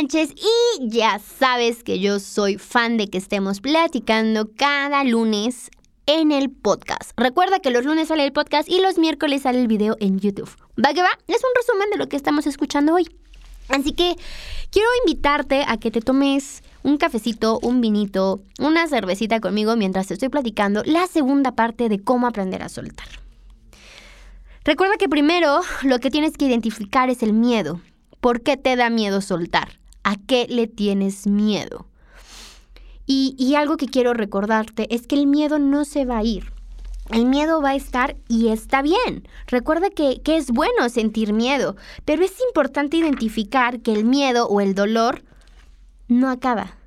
Y ya sabes que yo soy fan de que estemos platicando cada lunes en el podcast. Recuerda que los lunes sale el podcast y los miércoles sale el video en YouTube. ¿Va que va? Es un resumen de lo que estamos escuchando hoy. Así que quiero invitarte a que te tomes un cafecito, un vinito, una cervecita conmigo mientras te estoy platicando la segunda parte de cómo aprender a soltar. Recuerda que primero lo que tienes que identificar es el miedo. ¿Por qué te da miedo soltar? ¿A qué le tienes miedo? Y, algo que quiero recordarte es que el miedo no se va a ir. El miedo va a estar y está bien. Recuerda que, que, es bueno sentir miedo, pero es importante identificar que el miedo o el dolor no acaba.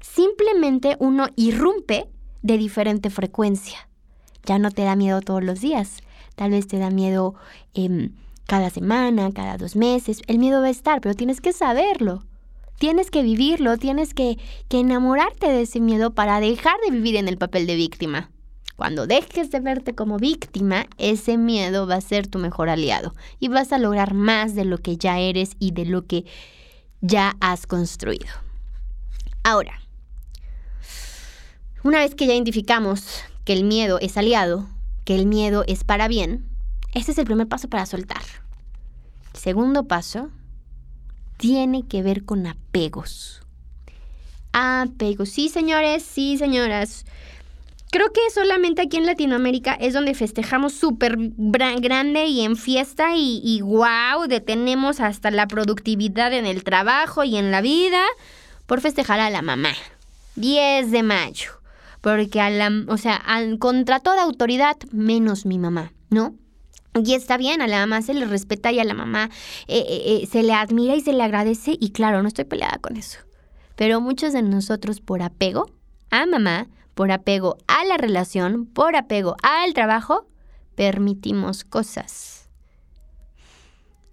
Simplemente uno irrumpe de diferente frecuencia. Ya no te da miedo todos los días. Tal vez te da miedo em, cada semana, cada dos meses. El miedo va a estar, pero tienes que saberlo. Tienes que vivirlo, tienes que, que enamorarte de ese miedo para dejar de vivir en el papel de víctima. Cuando dejes de verte como víctima, ese miedo va a ser tu mejor aliado y vas a lograr más de lo que ya eres y de lo que ya has construido. Ahora, una vez que ya identificamos que el miedo es aliado, que el miedo es para bien, ese es el primer paso para soltar. El segundo paso tiene que ver con apegos. Apegos. Sí, señores, sí, señoras. Creo que solamente aquí en Latinoamérica es donde festejamos súper grande y en fiesta y, y wow, detenemos hasta la productividad en el trabajo y en la vida por festejar a la mamá. 10 de mayo. Porque a la, o sea, contra toda autoridad, menos mi mamá, ¿no? Y está bien, a la mamá se le respeta y a la mamá eh, eh, eh, se le admira y se le agradece y claro, no estoy peleada con eso. Pero muchos de nosotros por apego a mamá, por apego a la relación, por apego al trabajo, permitimos cosas.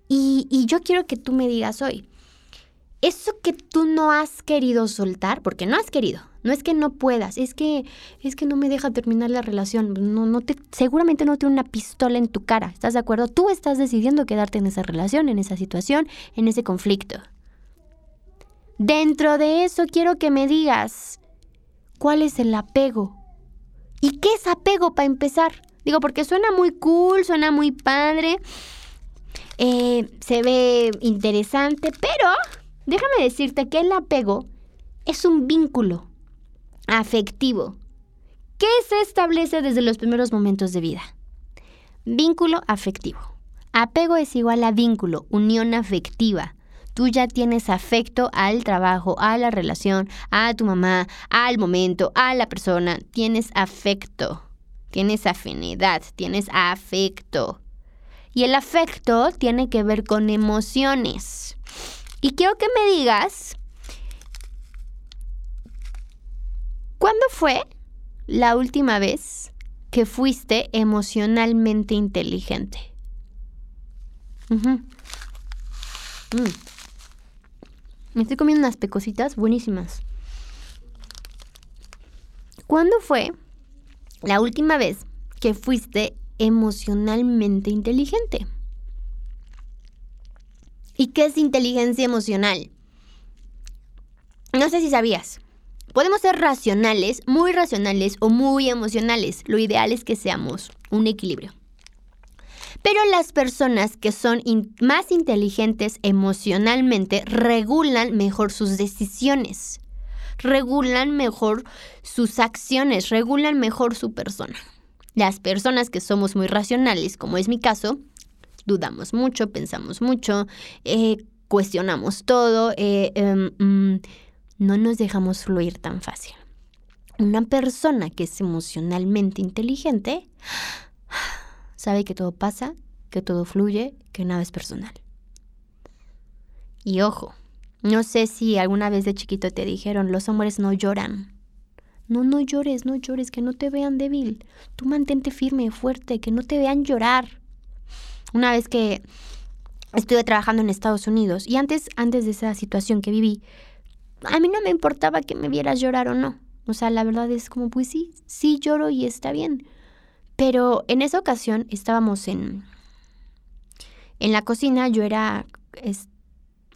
Y, y yo quiero que tú me digas hoy, eso que tú no has querido soltar, porque no has querido, no es que no puedas, es que es que no me deja terminar la relación, no no te seguramente no tiene una pistola en tu cara, ¿estás de acuerdo? Tú estás decidiendo quedarte en esa relación, en esa situación, en ese conflicto. Dentro de eso quiero que me digas cuál es el apego. ¿Y qué es apego para empezar? Digo, porque suena muy cool, suena muy padre, eh, se ve interesante, pero Déjame decirte que el apego es un vínculo afectivo que se establece desde los primeros momentos de vida. Vínculo afectivo. Apego es igual a vínculo, unión afectiva. Tú ya tienes afecto al trabajo, a la relación, a tu mamá, al momento, a la persona. Tienes afecto, tienes afinidad, tienes afecto. Y el afecto tiene que ver con emociones. Y quiero que me digas, ¿cuándo fue la última vez que fuiste emocionalmente inteligente? Mm. Me estoy comiendo unas pecositas buenísimas. ¿Cuándo fue la última vez que fuiste emocionalmente inteligente? ¿Y qué es inteligencia emocional? No sé si sabías. Podemos ser racionales, muy racionales o muy emocionales. Lo ideal es que seamos un equilibrio. Pero las personas que son más inteligentes emocionalmente regulan mejor sus decisiones, regulan mejor sus acciones, regulan mejor su persona. Las personas que somos muy racionales, como es mi caso, dudamos mucho, pensamos mucho, eh, cuestionamos todo, eh, em, mm, no nos dejamos fluir tan fácil. Una persona que es emocionalmente inteligente sabe que todo pasa, que todo fluye, que nada es personal. Y ojo, no sé si alguna vez de chiquito te dijeron, los hombres no lloran. No, no llores, no llores, que no te vean débil. Tú mantente firme, fuerte, que no te vean llorar. Una vez que estuve trabajando en Estados Unidos y antes, antes de esa situación que viví, a mí no me importaba que me vieras llorar o no. O sea, la verdad es como, pues sí, sí lloro y está bien. Pero en esa ocasión estábamos en, en la cocina, yo era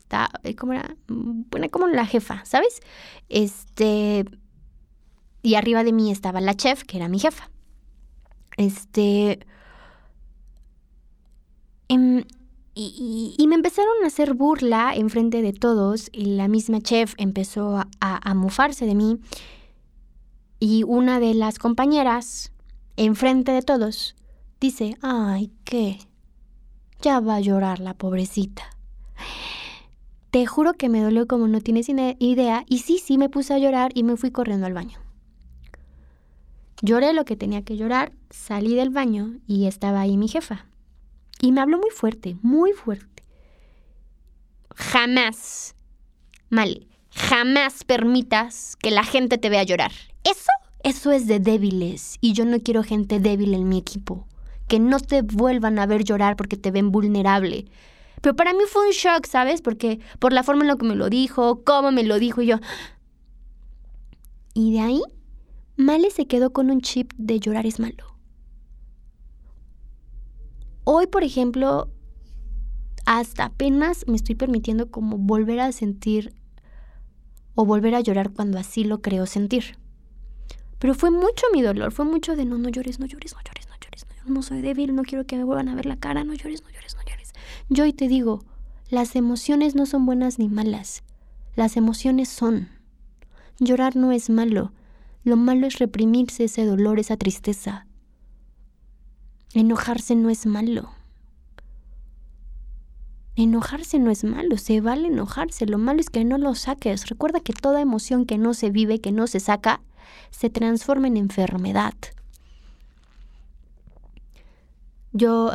está, eh, ¿cómo era? Bueno, como la jefa, ¿sabes? Este, y arriba de mí estaba la chef, que era mi jefa. Este, em, y, me empezaron a hacer burla enfrente de todos y la misma chef empezó a, a, de mí. Y una de las compañeras, enfrente de todos, dice, ay, ¿qué? Ya va a llorar la pobrecita. Te juro que me dolió como no tienes idea y sí, sí me puse a llorar y me fui corriendo al baño. Lloré lo que tenía que llorar, salí del baño y estaba ahí mi jefa. Y me habló muy fuerte, muy fuerte. Jamás, mal, jamás permitas que la gente te vea llorar. Eso, eso es de débiles y yo no quiero gente débil en mi equipo que no te vuelvan a ver llorar porque te ven vulnerable. Pero para mí fue un shock, ¿sabes? Porque por la forma en la que me lo dijo, cómo me lo dijo y yo... Y de ahí, Male se quedó con un chip de llorar es malo. Hoy, por ejemplo, hasta apenas me estoy permitiendo como volver a sentir o volver a llorar cuando así lo creo sentir. Pero fue mucho mi dolor, fue mucho de no, no llores, no llores, no llores no soy débil, no quiero que me vuelvan a ver la cara, no llores, no llores, no llores. Yo hoy te digo, las emociones no son buenas ni malas, las emociones son. Llorar no es malo, lo malo es reprimirse ese dolor, esa tristeza. Enojarse no es malo. Enojarse no es malo, se vale enojarse, lo malo es que no lo saques. Recuerda que toda emoción que no se vive, que no se saca, se transforma en enfermedad. Yo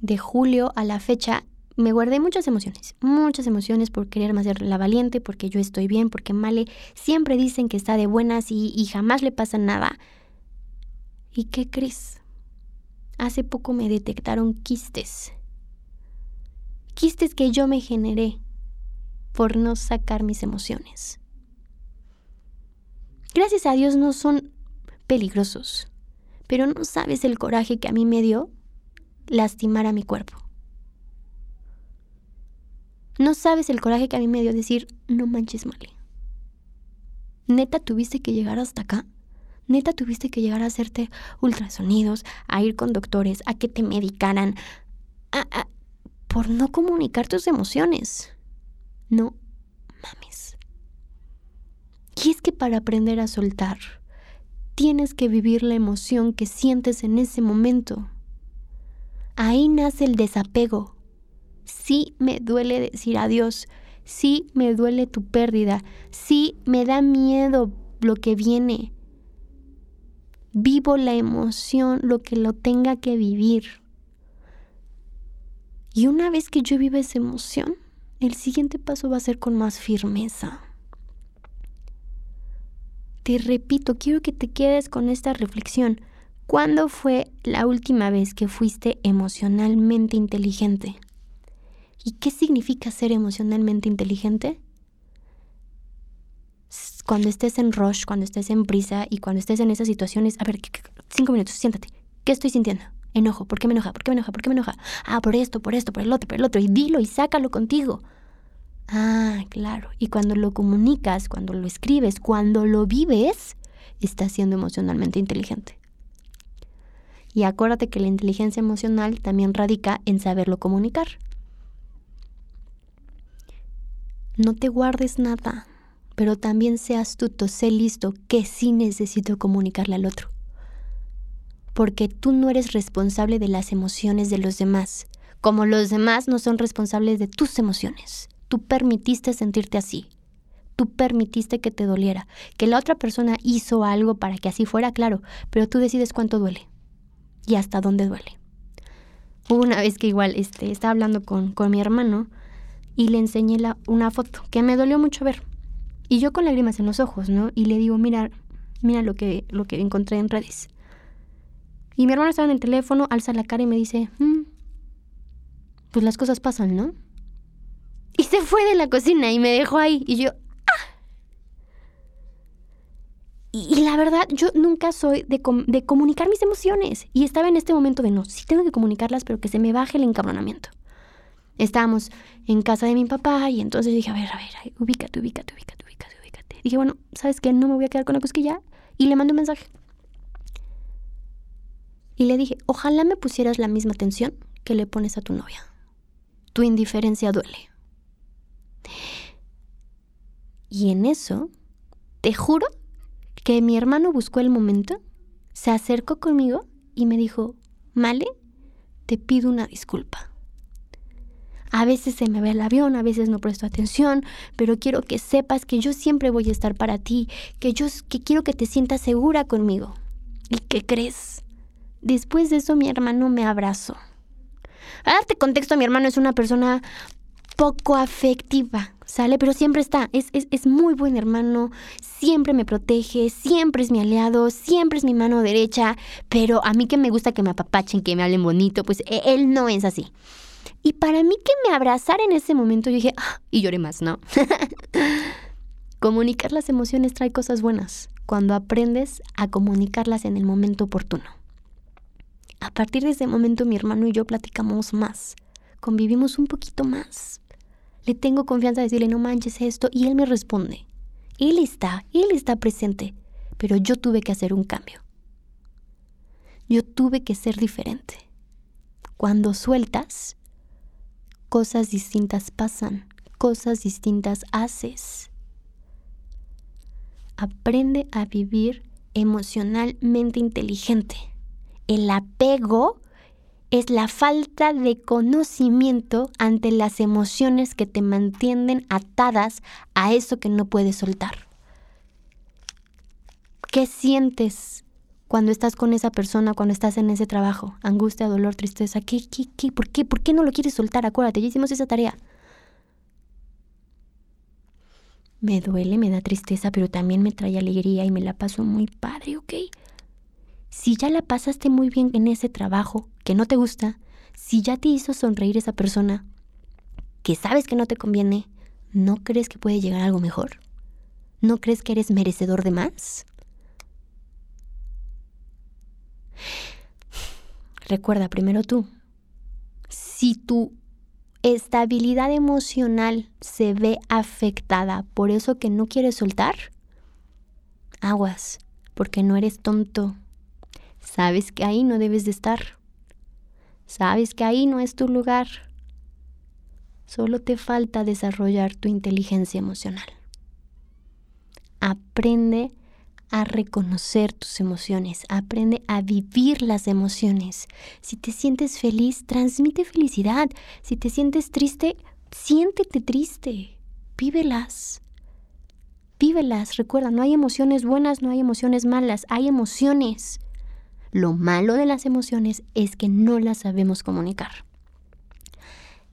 de julio a la fecha me guardé muchas emociones, muchas emociones por quererme hacer la valiente, porque yo estoy bien, porque Male siempre dicen que está de buenas y, y jamás le pasa nada. ¿Y qué crees? Hace poco me detectaron quistes. Quistes que yo me generé por no sacar mis emociones. Gracias a Dios no son peligrosos, pero no sabes el coraje que a mí me dio lastimar a mi cuerpo. No sabes el coraje que a mí me dio decir, no manches, Male. Neta, tuviste que llegar hasta acá. Neta, tuviste que llegar a hacerte ultrasonidos, a ir con doctores, a que te medicaran, por no comunicar tus emociones. No mames. Y es que para aprender a soltar, tienes que vivir la emoción que sientes en ese momento. Ahí nace el desapego. Sí me duele decir adiós, sí me duele tu pérdida, sí me da miedo lo que viene. Vivo la emoción, lo que lo tenga que vivir. Y una vez que yo viva esa emoción, el siguiente paso va a ser con más firmeza. Te repito, quiero que te quedes con esta reflexión. ¿Cuándo fue la última vez que fuiste emocionalmente inteligente? ¿Y qué significa ser emocionalmente inteligente? Cuando estés en rush, cuando estés en prisa y cuando estés en esas situaciones, a ver, cinco minutos, siéntate. ¿Qué estoy sintiendo? Enojo. ¿Por qué me enoja? ¿Por qué me enoja? ¿Por qué me enoja? Ah, por esto, por esto, por el otro, por el otro. Y dilo y sácalo contigo. Ah, claro. Y cuando lo comunicas, cuando lo escribes, cuando lo vives, estás siendo emocionalmente inteligente. Y acuérdate que la inteligencia emocional también radica en saberlo comunicar. No te guardes nada, pero también sé astuto, sé listo, que sí necesito comunicarle al otro. Porque tú no eres responsable de las emociones de los demás, como los demás no son responsables de tus emociones. Tú permitiste sentirte así. Tú permitiste que te doliera, que la otra persona hizo algo para que así fuera, claro, pero tú decides cuánto duele y hasta dónde duele. Hubo una vez que igual este, estaba hablando con, mi hermano y le enseñé la, una foto que me dolió mucho ver. Y yo con lágrimas en los ojos, ¿no? Y le digo, mira, mira lo que, lo que encontré en redes. Y mi hermano estaba en el teléfono, alza la cara y me dice, mm, pues las cosas pasan, ¿no? Y se fue de la cocina y me dejó ahí. Y yo, Y, la verdad, yo nunca soy de, de, comunicar mis emociones. Y estaba en este momento de no, sí tengo que comunicarlas, pero que se me baje el encabronamiento. Estábamos en casa de mi papá y entonces dije, a ver, a ver, ubícate, ubícate, ubícate. Dije, bueno, ¿sabes qué? No me voy a quedar con la cosquilla. Y le mandé un mensaje. Y le dije, ojalá me pusieras la misma atención que le pones a tu novia. Tu indiferencia duele. Y en eso, te juro que mi hermano buscó el momento, se acercó conmigo y me dijo, Male, te pido una disculpa. A veces se me ve el avión, a veces no presto atención, pero quiero que sepas que yo siempre voy a estar para ti, que yo que quiero que te sientas segura conmigo. ¿Y qué crees? Después de eso mi hermano me abrazó. A darte contexto, mi hermano es una persona poco afectiva, ¿sale? Pero siempre está, es, es, es, muy buen hermano, siempre me protege, siempre es mi aliado, siempre es mi mano derecha, pero a mí que me gusta que me apapachen, que me hablen bonito, pues e, él no es así. Y para mí que me abrazara en ese momento, yo dije, ah, y lloré más, ¿no? Comunicar las emociones trae cosas buenas cuando aprendes a comunicarlas en el momento oportuno. A partir de ese momento mi hermano y yo platicamos más, convivimos un poquito más. Le tengo confianza de decirle, no manches esto, y él me responde. Él está, él está presente, pero yo tuve que hacer un cambio. Yo tuve que ser diferente. Cuando sueltas, cosas distintas pasan, cosas distintas haces. Aprende a vivir emocionalmente inteligente. El apego es la falta de conocimiento ante las emociones que te mantienen atadas a eso que no puedes soltar. ¿Qué sientes cuando estás con esa persona, cuando estás en ese trabajo? Angustia, dolor, tristeza. ¿Qué, qué, qué? ¿Por qué? ¿Por qué no lo quieres soltar? Acuérdate, ya hicimos esa tarea. Me duele, me da tristeza, pero también me trae alegría y me la paso muy padre, ¿ok? Si ya la pasaste muy bien en ese trabajo que no te gusta, si ya te hizo sonreír esa persona que sabes que no te conviene, ¿no crees que puede llegar algo mejor? ¿No crees que eres merecedor de más? Recuerda primero tú, si tu estabilidad emocional se ve afectada por eso que no quieres soltar, aguas, porque no eres tonto. Sabes que ahí no debes de estar. Sabes que ahí no es tu lugar. Solo te falta desarrollar tu inteligencia emocional. Aprende a reconocer tus emociones, aprende a vivir las emociones. Si te sientes feliz, transmite felicidad. Si te sientes triste, siéntete triste. Vívelas. Vívelas. Recuerda, no hay emociones buenas, no hay emociones malas, hay emociones. Lo malo de las emociones es que no las sabemos comunicar.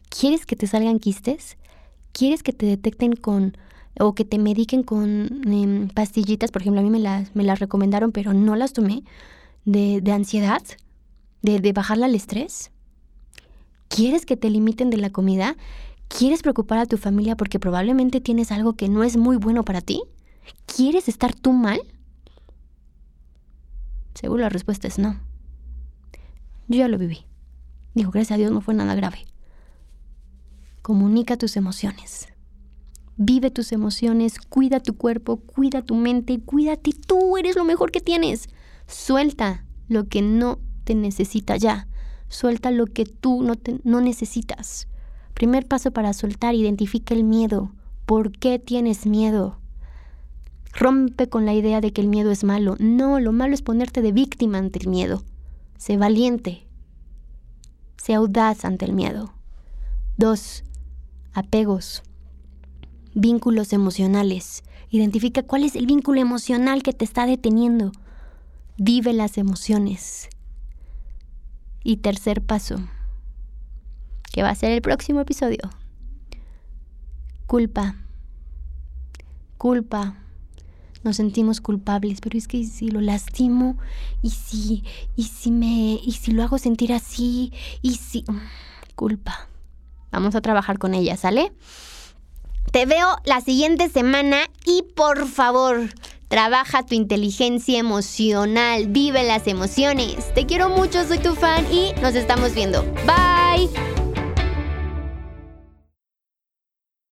¿Quieres que te salgan quistes? ¿Quieres que te detecten con o que te mediquen con em, pastillitas, por ejemplo, a mí me las, me las recomendaron, pero no las tomé, de, de ansiedad, de, de bajarle al estrés. ¿Quieres que te limiten de la comida? ¿Quieres preocupar a tu familia porque probablemente tienes algo que no es muy bueno para ti? ¿Quieres estar tú mal? Seguro la respuesta es no. Yo ya lo viví. Digo, gracias a Dios no fue nada grave. Comunica tus emociones. Vive tus emociones, cuida tu cuerpo, cuida tu mente, cuídate. Tú eres lo mejor que tienes. Suelta lo que no te necesita ya. Suelta lo que tú no, no necesitas. Primer paso para soltar, identifica el miedo. ¿Por qué tienes miedo? Rompe con la idea de que el miedo es malo. No, lo malo es ponerte de víctima ante el miedo. Sé valiente. Sé audaz ante el miedo. Dos, apegos vínculos emocionales. Identifica cuál es el vínculo emocional que te está deteniendo. Vive las emociones. Y tercer paso, que va a ser el próximo episodio. Culpa. Culpa. Nos sentimos culpables, pero es que si lo lastimo y si y si me y si lo hago sentir así y si culpa. Vamos a trabajar con ella, ¿sale? Te veo la siguiente semana y por favor, trabaja tu inteligencia emocional, vive las emociones. Te quiero mucho, soy tu fan y nos estamos viendo. Bye.